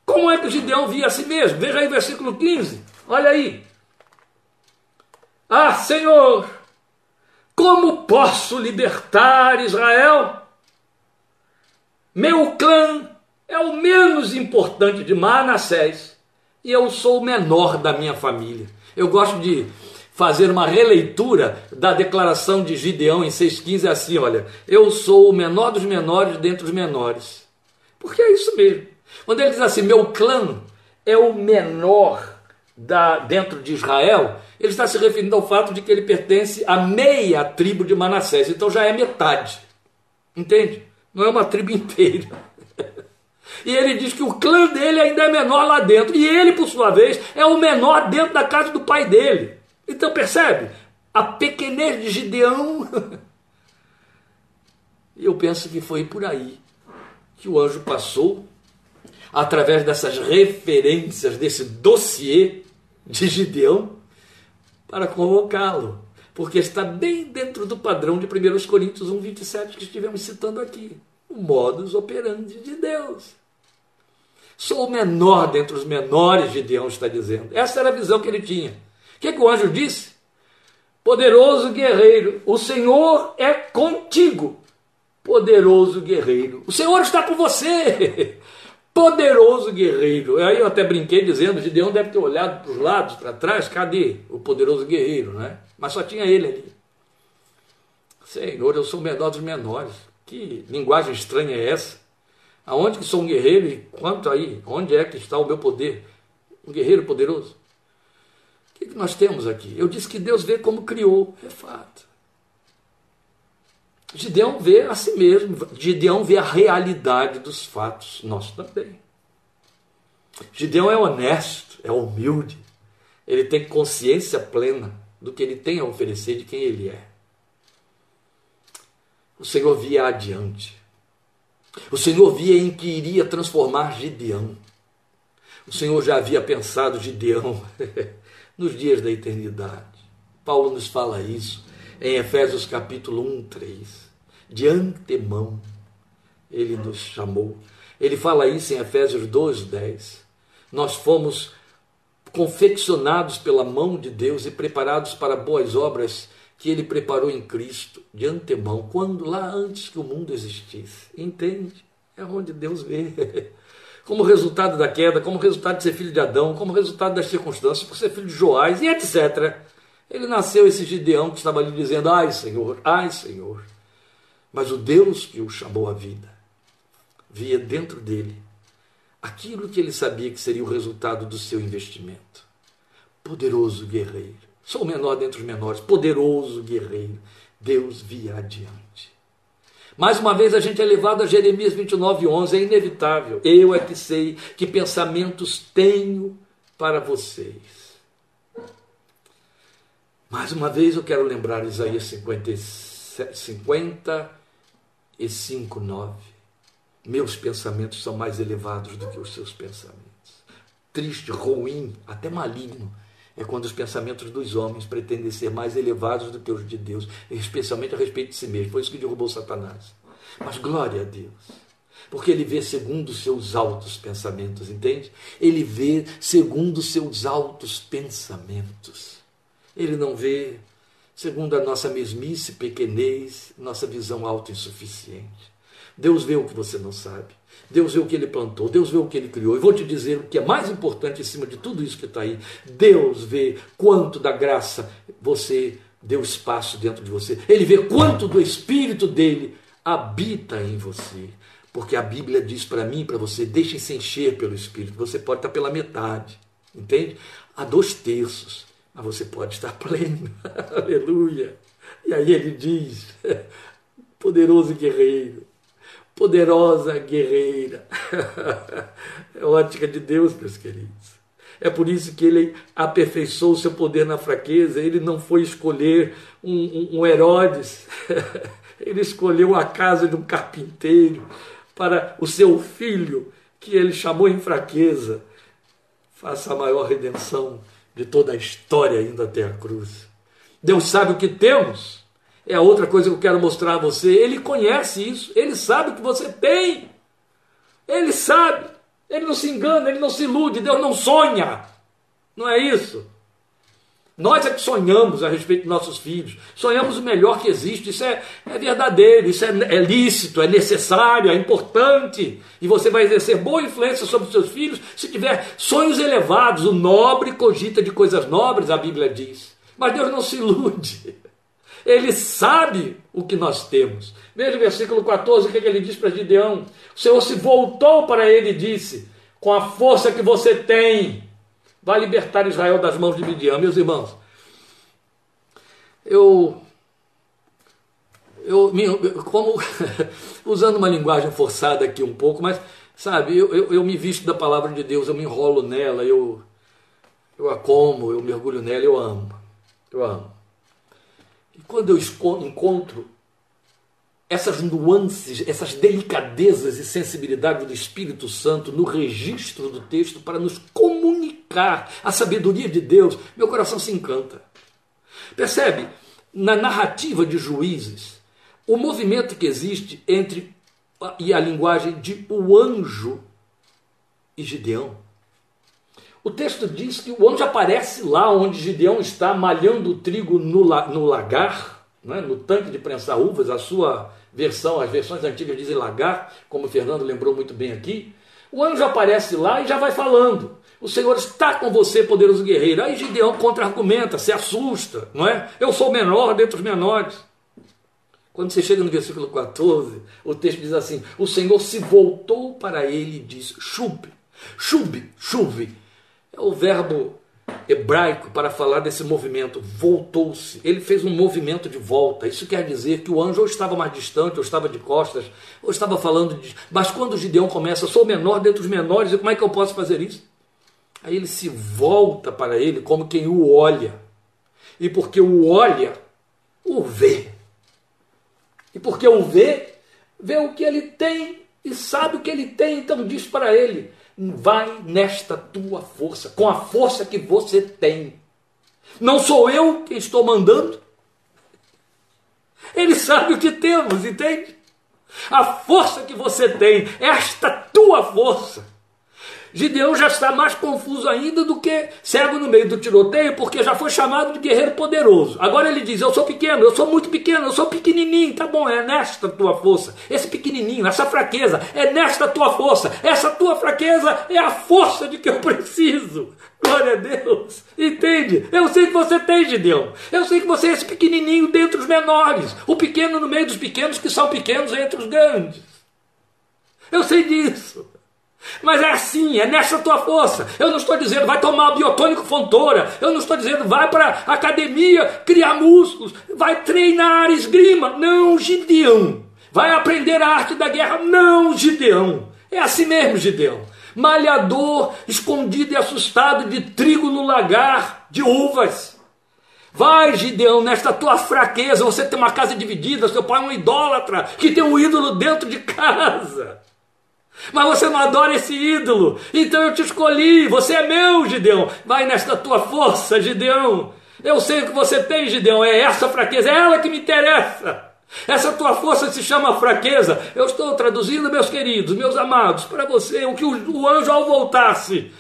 Como é que Gideão via a si mesmo? Veja aí versículo 15. Olha aí. Ah, Senhor, como posso libertar Israel? Meu clã é o menos importante de Manassés e eu sou o menor da minha família. Eu gosto de fazer uma releitura da declaração de Gideão em 6,15 assim: olha, eu sou o menor dos menores dentre os menores. Porque é isso mesmo. Quando ele diz assim, meu clã é o menor da, dentro de Israel, ele está se referindo ao fato de que ele pertence à meia tribo de Manassés, então já é metade. Entende? Não é uma tribo inteira. E ele diz que o clã dele ainda é menor lá dentro. E ele, por sua vez, é o menor dentro da casa do pai dele. Então percebe? a pequenez de Gideão. E eu penso que foi por aí que o anjo passou, através dessas referências, desse dossiê de Gideão, para convocá-lo, porque está bem dentro do padrão de 1 Coríntios 1, 27 que estivemos citando aqui. O modus operandi de Deus. Sou o menor dentre os menores, Gideão está dizendo. Essa era a visão que ele tinha. O que, que o anjo disse? Poderoso guerreiro, o Senhor é contigo. Poderoso guerreiro, o Senhor está com você. Poderoso guerreiro. Aí eu até brinquei dizendo: Gideão deve ter olhado para os lados, para trás, cadê o poderoso guerreiro, né? Mas só tinha ele ali. Senhor, eu sou o menor dos menores. Que linguagem estranha é essa? Aonde que sou um guerreiro e quanto aí? Onde é que está o meu poder? Um guerreiro poderoso? O que, que nós temos aqui? Eu disse que Deus vê como criou, é fato. Gideão vê a si mesmo, Gideão vê a realidade dos fatos, nós também. Gideão é honesto, é humilde, ele tem consciência plena do que ele tem a oferecer, de quem ele é. O Senhor via adiante. O Senhor via em que iria transformar Gideão. O Senhor já havia pensado Gideão nos dias da eternidade. Paulo nos fala isso em Efésios capítulo 1, 3. De antemão, ele nos chamou. Ele fala isso em Efésios 2, 10. Nós fomos confeccionados pela mão de Deus e preparados para boas obras que ele preparou em Cristo de antemão, quando lá antes que o mundo existisse. Entende? É onde Deus vê. Como resultado da queda, como resultado de ser filho de Adão, como resultado das circunstâncias, por ser filho de Joás e etc. Ele nasceu esse Gideão que estava ali dizendo: Ai Senhor, ai Senhor. Mas o Deus que o chamou à vida via dentro dele aquilo que ele sabia que seria o resultado do seu investimento. Poderoso guerreiro. Sou o menor dentre os menores, poderoso guerreiro. Deus via adiante. Mais uma vez a gente é levado a Jeremias 29, 11. É inevitável. Eu é que sei que pensamentos tenho para vocês. Mais uma vez eu quero lembrar Isaías 50, 55, 9. Meus pensamentos são mais elevados do que os seus pensamentos. Triste, ruim, até maligno é quando os pensamentos dos homens pretendem ser mais elevados do que os de Deus, especialmente a respeito de si mesmo. Foi isso que derrubou Satanás. Mas glória a Deus. Porque ele vê segundo os seus altos pensamentos, entende? Ele vê segundo os seus altos pensamentos. Ele não vê segundo a nossa mesmice, pequenez, nossa visão autoinsuficiente. Deus vê o que você não sabe. Deus vê o que ele plantou, Deus vê o que ele criou. E vou te dizer o que é mais importante em cima de tudo isso que está aí. Deus vê quanto da graça você deu espaço dentro de você. Ele vê quanto do Espírito dele habita em você. Porque a Bíblia diz para mim para você: deixem-se encher pelo Espírito. Você pode estar pela metade, entende? Há dois terços, mas você pode estar pleno. Aleluia. E aí ele diz: poderoso guerreiro poderosa guerreira. é ótica de Deus, meus queridos. É por isso que ele aperfeiçoou seu poder na fraqueza. Ele não foi escolher um, um, um Herodes, ele escolheu a casa de um carpinteiro para o seu filho, que ele chamou em fraqueza. Faça a maior redenção de toda a história indo até a cruz. Deus sabe o que temos é a outra coisa que eu quero mostrar a você. Ele conhece isso, ele sabe o que você tem. Ele sabe. Ele não se engana, ele não se ilude, Deus não sonha. Não é isso? Nós é que sonhamos a respeito de nossos filhos. Sonhamos o melhor que existe. Isso é, é verdadeiro, isso é, é lícito, é necessário, é importante. E você vai exercer boa influência sobre os seus filhos se tiver sonhos elevados. O nobre cogita de coisas nobres, a Bíblia diz. Mas Deus não se ilude. Ele sabe o que nós temos. Veja o versículo 14, o que, é que ele diz para Gideão? O Senhor se voltou para ele e disse: Com a força que você tem, vai libertar Israel das mãos de Midian. Meus irmãos, eu. Eu, como usando uma linguagem forçada aqui um pouco, mas sabe, eu, eu, eu me visto da palavra de Deus, eu me enrolo nela, eu, eu a como, eu mergulho nela, eu amo. Eu amo. E quando eu encontro essas nuances, essas delicadezas e sensibilidade do Espírito Santo no registro do texto para nos comunicar a sabedoria de Deus, meu coração se encanta. Percebe? Na narrativa de juízes, o movimento que existe entre e a linguagem de o anjo e Gideão. O texto diz que o anjo aparece lá onde Gideão está malhando o trigo no, no lagar, né, no tanque de prensar uvas, a sua versão, as versões antigas dizem lagar, como o Fernando lembrou muito bem aqui. O anjo aparece lá e já vai falando. O Senhor está com você, poderoso guerreiro. Aí Gideão contra-argumenta, se assusta, não é? Eu sou menor dentre os menores. Quando você chega no versículo 14, o texto diz assim: O Senhor se voltou para ele e disse: Chube, chube, chuve. É o verbo hebraico para falar desse movimento. Voltou-se. Ele fez um movimento de volta. Isso quer dizer que o anjo ou estava mais distante, ou estava de costas, ou estava falando de. Mas quando o Gideão começa, sou menor dentre os menores, e como é que eu posso fazer isso? Aí ele se volta para ele como quem o olha. E porque o olha, o vê. E porque o vê, vê o que ele tem e sabe o que ele tem, então diz para ele: vai nesta tua força, com a força que você tem. Não sou eu que estou mandando. Ele sabe o que temos, entende? A força que você tem, esta tua força. Gideão já está mais confuso ainda do que cego no meio do tiroteio, porque já foi chamado de guerreiro poderoso. Agora ele diz: Eu sou pequeno, eu sou muito pequeno, eu sou pequenininho. Tá bom, é nesta tua força. Esse pequenininho, essa fraqueza, é nesta tua força. Essa tua fraqueza é a força de que eu preciso. Glória a Deus. Entende? Eu sei que você tem, Gideão. Eu sei que você é esse pequenininho dentre os menores. O pequeno no meio dos pequenos que são pequenos entre os grandes. Eu sei disso. Mas é assim, é nessa tua força. Eu não estou dizendo vai tomar biotônico fontora. Eu não estou dizendo vai para academia criar músculos. Vai treinar esgrima. Não, Gideão. Vai aprender a arte da guerra. Não, Gideão. É assim mesmo, Gideão. Malhador, escondido e assustado de trigo no lagar de uvas. Vai, Gideão, nesta tua fraqueza. Você tem uma casa dividida. Seu pai é um idólatra que tem um ídolo dentro de casa. Mas você não adora esse ídolo. Então eu te escolhi. Você é meu, Gideão. Vai nesta tua força, Gideão. Eu sei o que você tem, Gideão. É essa fraqueza, é ela que me interessa. Essa tua força se chama fraqueza. Eu estou traduzindo, meus queridos, meus amados, para você o que o, anjo, ao voltar-se,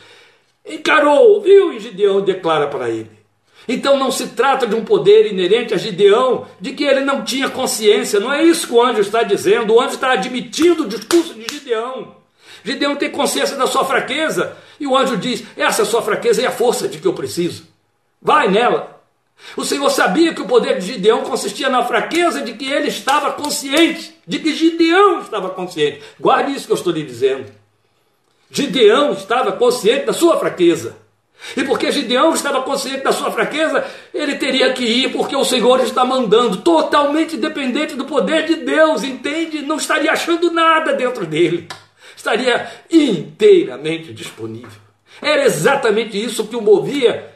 encarou, viu? E Gideão declara para ele. Então não se trata de um poder inerente a Gideão, de que ele não tinha consciência, não é isso que o anjo está dizendo, o anjo está admitindo o discurso de Gideão. Gideão tem consciência da sua fraqueza, e o anjo diz: essa sua fraqueza é a força de que eu preciso. Vai nela. O Senhor sabia que o poder de Gideão consistia na fraqueza de que ele estava consciente, de que Gideão estava consciente. Guarde isso que eu estou lhe dizendo. Gideão estava consciente da sua fraqueza. E porque Gideão estava consciente da sua fraqueza, ele teria que ir porque o Senhor está mandando, totalmente dependente do poder de Deus, entende? Não estaria achando nada dentro dele, estaria inteiramente disponível. Era exatamente isso que o movia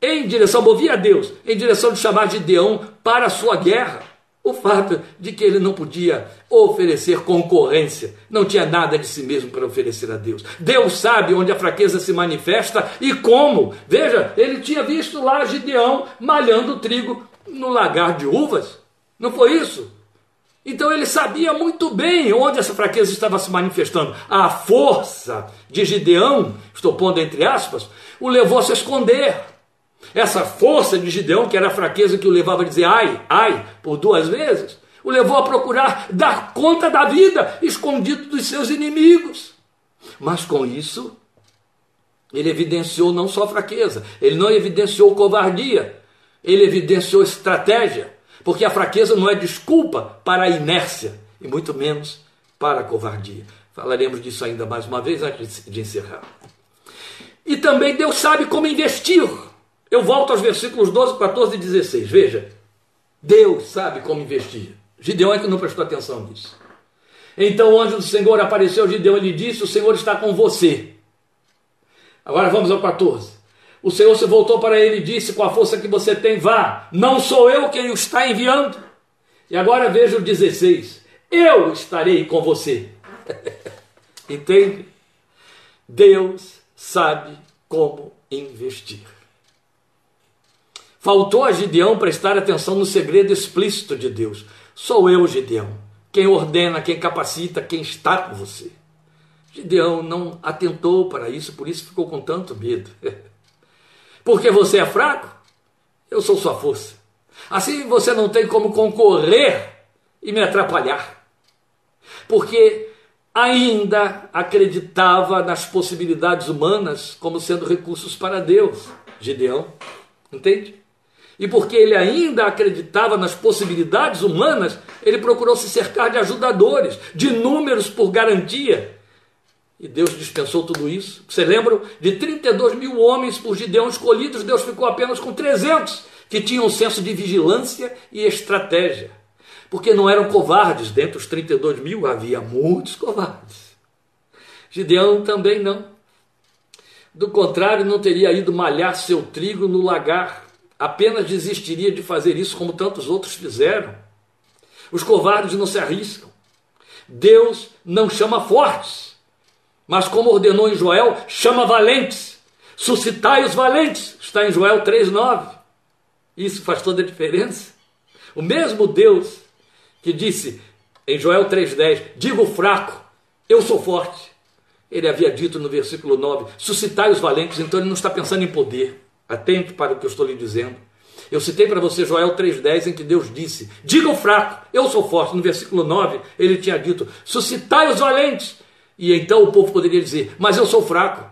em direção, movia a Deus, em direção de chamar Gideão para a sua guerra. O fato de que ele não podia oferecer concorrência, não tinha nada de si mesmo para oferecer a Deus. Deus sabe onde a fraqueza se manifesta e como. Veja, ele tinha visto lá Gideão malhando trigo no lagar de uvas. Não foi isso? Então ele sabia muito bem onde essa fraqueza estava se manifestando. A força de Gideão, estou pondo entre aspas, o levou a se esconder. Essa força de Gideão, que era a fraqueza que o levava a dizer ai, ai, por duas vezes, o levou a procurar dar conta da vida escondido dos seus inimigos. Mas com isso, ele evidenciou não só fraqueza, ele não evidenciou covardia, ele evidenciou estratégia, porque a fraqueza não é desculpa para a inércia, e muito menos para a covardia. Falaremos disso ainda mais uma vez antes de encerrar. E também Deus sabe como investir eu volto aos versículos 12, 14 e 16. Veja, Deus sabe como investir. Gideão é que não prestou atenção nisso. Então o anjo do Senhor apareceu a Gideão e lhe disse: O Senhor está com você. Agora vamos ao 14. o Senhor se voltou para ele e disse: Com a força que você tem, vá. Não sou eu quem o está enviando. E agora veja o 16: Eu estarei com você. Entende? Deus sabe como investir. Faltou a Gideão prestar atenção no segredo explícito de Deus. Sou eu, Gideão, quem ordena, quem capacita, quem está com você. Gideão não atentou para isso, por isso ficou com tanto medo. Porque você é fraco, eu sou sua força. Assim você não tem como concorrer e me atrapalhar. Porque ainda acreditava nas possibilidades humanas como sendo recursos para Deus, Gideão. Entende? E porque ele ainda acreditava nas possibilidades humanas, ele procurou se cercar de ajudadores, de números por garantia. E Deus dispensou tudo isso. Você lembra? De 32 mil homens por Gideão escolhidos, Deus ficou apenas com 300 que tinham um senso de vigilância e estratégia. Porque não eram covardes, dentre os 32 mil havia muitos covardes. Gideão também não. Do contrário, não teria ido malhar seu trigo no lagar, apenas desistiria de fazer isso como tantos outros fizeram. Os covardes não se arriscam. Deus não chama fortes mas como ordenou em Joel, chama valentes, suscitai os valentes, está em Joel 3,9. Isso faz toda a diferença. O mesmo Deus que disse em Joel 3,10: Digo fraco, eu sou forte. Ele havia dito no versículo 9: suscitai os valentes, então ele não está pensando em poder. Atente para o que eu estou lhe dizendo. Eu citei para você Joel 3,10, em que Deus disse: Diga o fraco, eu sou forte. No versículo 9, ele tinha dito: Suscitai os valentes, e então o povo poderia dizer: Mas eu sou fraco.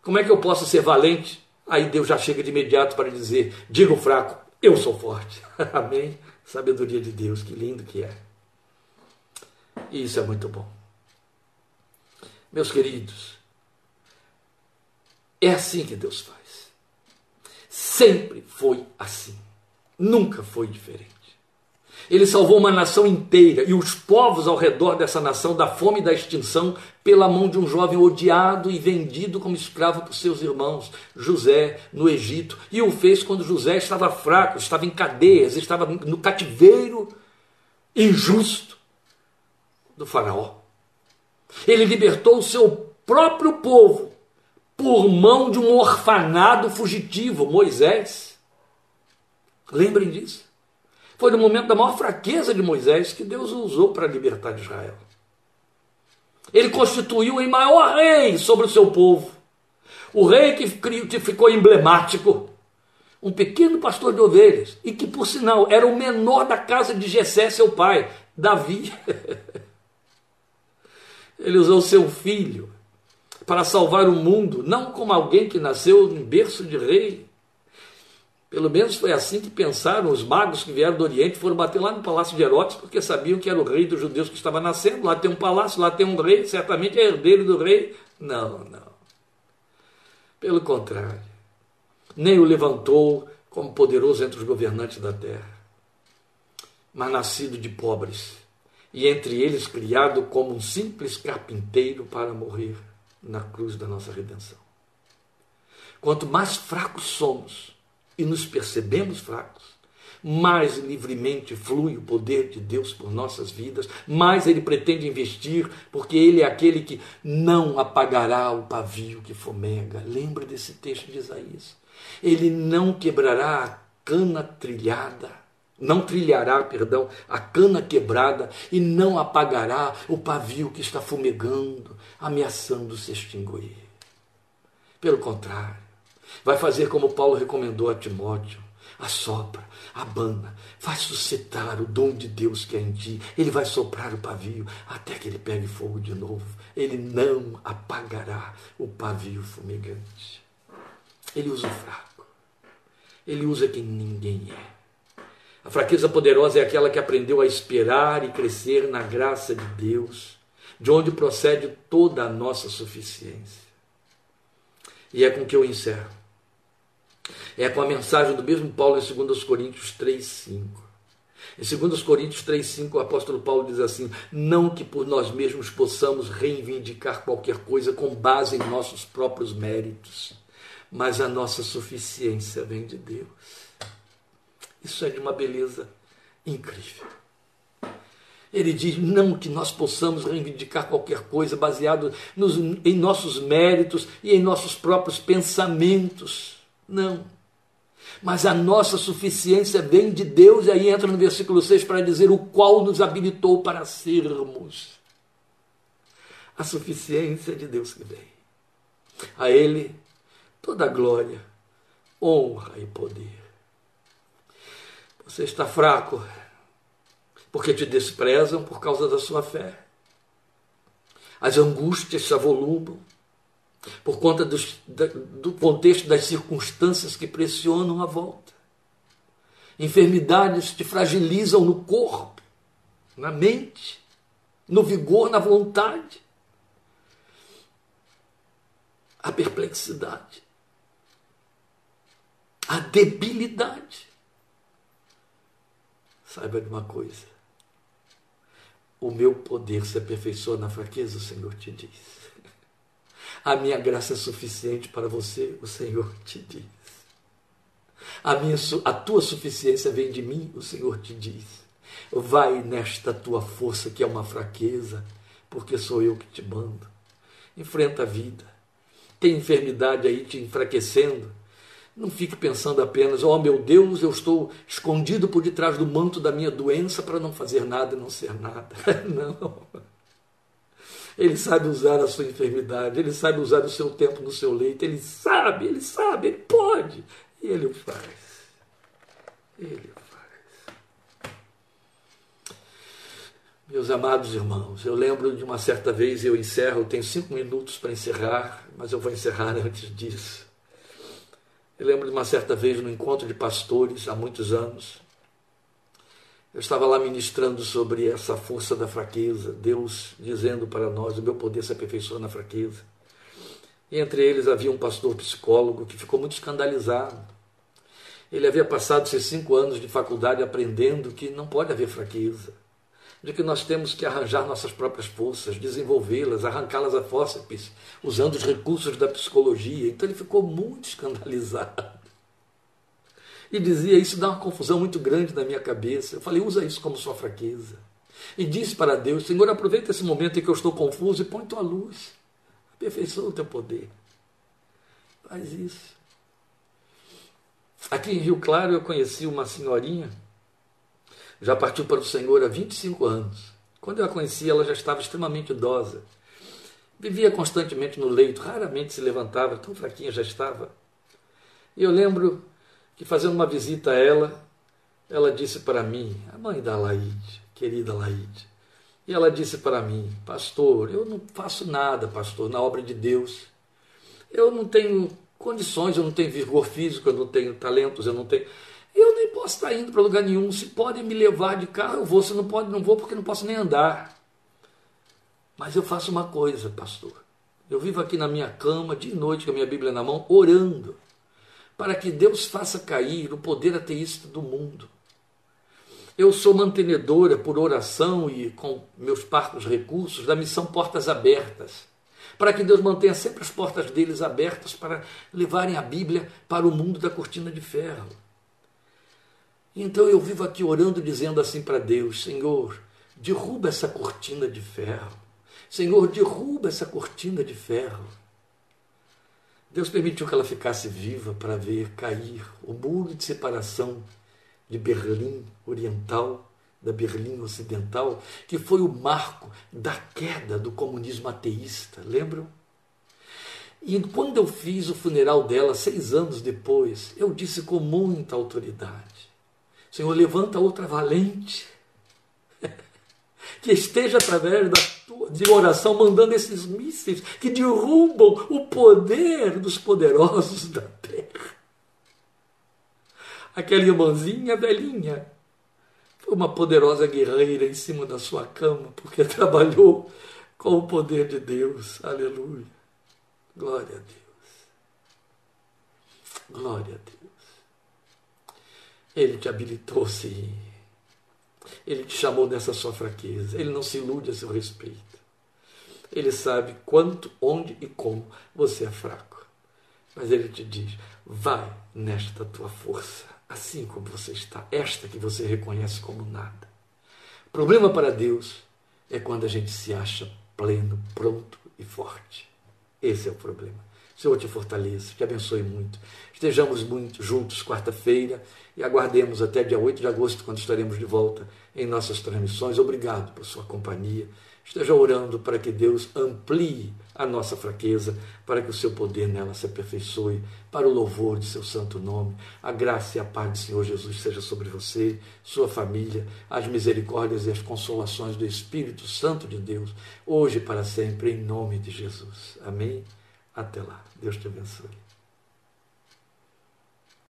Como é que eu posso ser valente? Aí Deus já chega de imediato para dizer: Diga o fraco, eu sou forte. Amém? Sabedoria de Deus, que lindo que é. E isso é muito bom. Meus queridos, é assim que Deus faz. Sempre foi assim. Nunca foi diferente. Ele salvou uma nação inteira e os povos ao redor dessa nação da fome e da extinção pela mão de um jovem odiado e vendido como escravo por seus irmãos, José, no Egito. E o fez quando José estava fraco, estava em cadeias, estava no cativeiro injusto do Faraó. Ele libertou o seu próprio povo por mão de um orfanado fugitivo, Moisés. Lembrem disso. Foi no momento da maior fraqueza de Moisés que Deus o usou para libertar Israel. Ele constituiu em maior rei sobre o seu povo. O rei que, que ficou emblemático. Um pequeno pastor de ovelhas. E que, por sinal, era o menor da casa de Jessé, seu pai, Davi. Ele usou seu filho para salvar o mundo, não como alguém que nasceu em berço de rei, pelo menos foi assim que pensaram os magos que vieram do Oriente, foram bater lá no palácio de Herodes, porque sabiam que era o rei dos judeus que estava nascendo. Lá tem um palácio, lá tem um rei, certamente é herdeiro do rei. Não, não. Pelo contrário, nem o levantou como poderoso entre os governantes da terra, mas nascido de pobres, e entre eles criado como um simples carpinteiro para morrer na cruz da nossa redenção. Quanto mais fracos somos, e nos percebemos fracos, mais livremente flui o poder de Deus por nossas vidas, mais Ele pretende investir, porque Ele é aquele que não apagará o pavio que fomega. Lembra desse texto de Isaías? Ele não quebrará a cana trilhada, não trilhará, perdão, a cana quebrada e não apagará o pavio que está fumegando, ameaçando se extinguir. Pelo contrário, Vai fazer como Paulo recomendou a Timóteo: assopra, abana, faz suscitar o dom de Deus que é em ti. Ele vai soprar o pavio até que ele pegue fogo de novo. Ele não apagará o pavio fumegante. Ele usa o fraco. Ele usa quem ninguém é. A fraqueza poderosa é aquela que aprendeu a esperar e crescer na graça de Deus, de onde procede toda a nossa suficiência. E é com que eu encerro. É com a mensagem do mesmo Paulo em 2 Coríntios 3, 5. Em 2 Coríntios 3, 5, o apóstolo Paulo diz assim: Não que por nós mesmos possamos reivindicar qualquer coisa com base em nossos próprios méritos, mas a nossa suficiência vem de Deus. Isso é de uma beleza incrível. Ele diz não que nós possamos reivindicar qualquer coisa baseado nos, em nossos méritos e em nossos próprios pensamentos. Não. Mas a nossa suficiência vem de Deus, e aí entra no versículo 6 para dizer o qual nos habilitou para sermos. A suficiência de Deus que vem. A Ele toda glória, honra e poder. Você está fraco porque te desprezam por causa da sua fé. As angústias se avolumam por conta dos, do contexto das circunstâncias que pressionam a volta. Enfermidades te fragilizam no corpo, na mente, no vigor, na vontade. A perplexidade, a debilidade. Saiba de uma coisa: o meu poder se aperfeiçoa na fraqueza, o Senhor te diz. A minha graça é suficiente para você, o Senhor te diz. A, minha, a tua suficiência vem de mim, o Senhor te diz. Vai nesta tua força que é uma fraqueza, porque sou eu que te mando. Enfrenta a vida. Tem enfermidade aí te enfraquecendo não fique pensando apenas, oh meu Deus, eu estou escondido por detrás do manto da minha doença para não fazer nada e não ser nada. Não. Ele sabe usar a sua enfermidade, ele sabe usar o seu tempo no seu leito, ele sabe, ele sabe, ele pode. E ele o faz. Ele faz. Meus amados irmãos, eu lembro de uma certa vez, eu encerro, eu tenho cinco minutos para encerrar, mas eu vou encerrar antes disso. Eu lembro de uma certa vez no encontro de pastores, há muitos anos. Eu estava lá ministrando sobre essa força da fraqueza, Deus dizendo para nós: o meu poder se aperfeiçoa na fraqueza. E entre eles havia um pastor psicólogo que ficou muito escandalizado. Ele havia passado esses cinco anos de faculdade aprendendo que não pode haver fraqueza de que nós temos que arranjar nossas próprias forças, desenvolvê-las, arrancá-las a fórceps, usando os recursos da psicologia. Então ele ficou muito escandalizado. E dizia: Isso dá uma confusão muito grande na minha cabeça. Eu falei: Usa isso como sua fraqueza. E disse para Deus: Senhor, aproveita esse momento em que eu estou confuso e põe tua luz. Aperfeiçoa o teu poder. Faz isso. Aqui em Rio Claro eu conheci uma senhorinha já partiu para o Senhor há 25 anos. Quando eu a conheci, ela já estava extremamente idosa. Vivia constantemente no leito, raramente se levantava, tão fraquinha já estava. E eu lembro que, fazendo uma visita a ela, ela disse para mim, a mãe da Laide, querida Laide, e ela disse para mim, pastor, eu não faço nada, pastor, na obra de Deus. Eu não tenho condições, eu não tenho vigor físico, eu não tenho talentos, eu não tenho. Eu nem posso estar indo para lugar nenhum. Se podem me levar de carro, eu vou. Se não pode, não vou, porque não posso nem andar. Mas eu faço uma coisa, pastor. Eu vivo aqui na minha cama, de noite, com a minha Bíblia na mão, orando, para que Deus faça cair o poder ateísta do mundo. Eu sou mantenedora por oração e com meus parcos recursos da missão Portas Abertas, para que Deus mantenha sempre as portas deles abertas para levarem a Bíblia para o mundo da cortina de ferro. Então eu vivo aqui orando, dizendo assim para Deus: Senhor, derruba essa cortina de ferro. Senhor, derruba essa cortina de ferro. Deus permitiu que ela ficasse viva para ver cair o muro de separação de Berlim Oriental da Berlim Ocidental, que foi o marco da queda do comunismo ateísta, lembram? E quando eu fiz o funeral dela, seis anos depois, eu disse com muita autoridade: Senhor, levanta outra valente, que esteja através da tua de oração mandando esses mísseis que derrubam o poder dos poderosos da terra. Aquela irmãzinha velhinha foi uma poderosa guerreira em cima da sua cama, porque trabalhou com o poder de Deus. Aleluia. Glória a Deus. Glória a Deus. Ele te habilitou, sim. Ele te chamou nessa sua fraqueza. Ele não se ilude a seu respeito. Ele sabe quanto, onde e como você é fraco. Mas ele te diz: vai nesta tua força, assim como você está, esta que você reconhece como nada. Problema para Deus é quando a gente se acha pleno, pronto e forte. Esse é o problema. Senhor te fortaleça, te abençoe muito. Estejamos muito juntos quarta-feira e aguardemos até dia 8 de agosto, quando estaremos de volta em nossas transmissões. Obrigado por sua companhia. Esteja orando para que Deus amplie a nossa fraqueza, para que o seu poder nela se aperfeiçoe, para o louvor de seu santo nome. A graça e a paz do Senhor Jesus seja sobre você, sua família, as misericórdias e as consolações do Espírito Santo de Deus, hoje e para sempre, em nome de Jesus. Amém. Até lá. Deus te abençoe.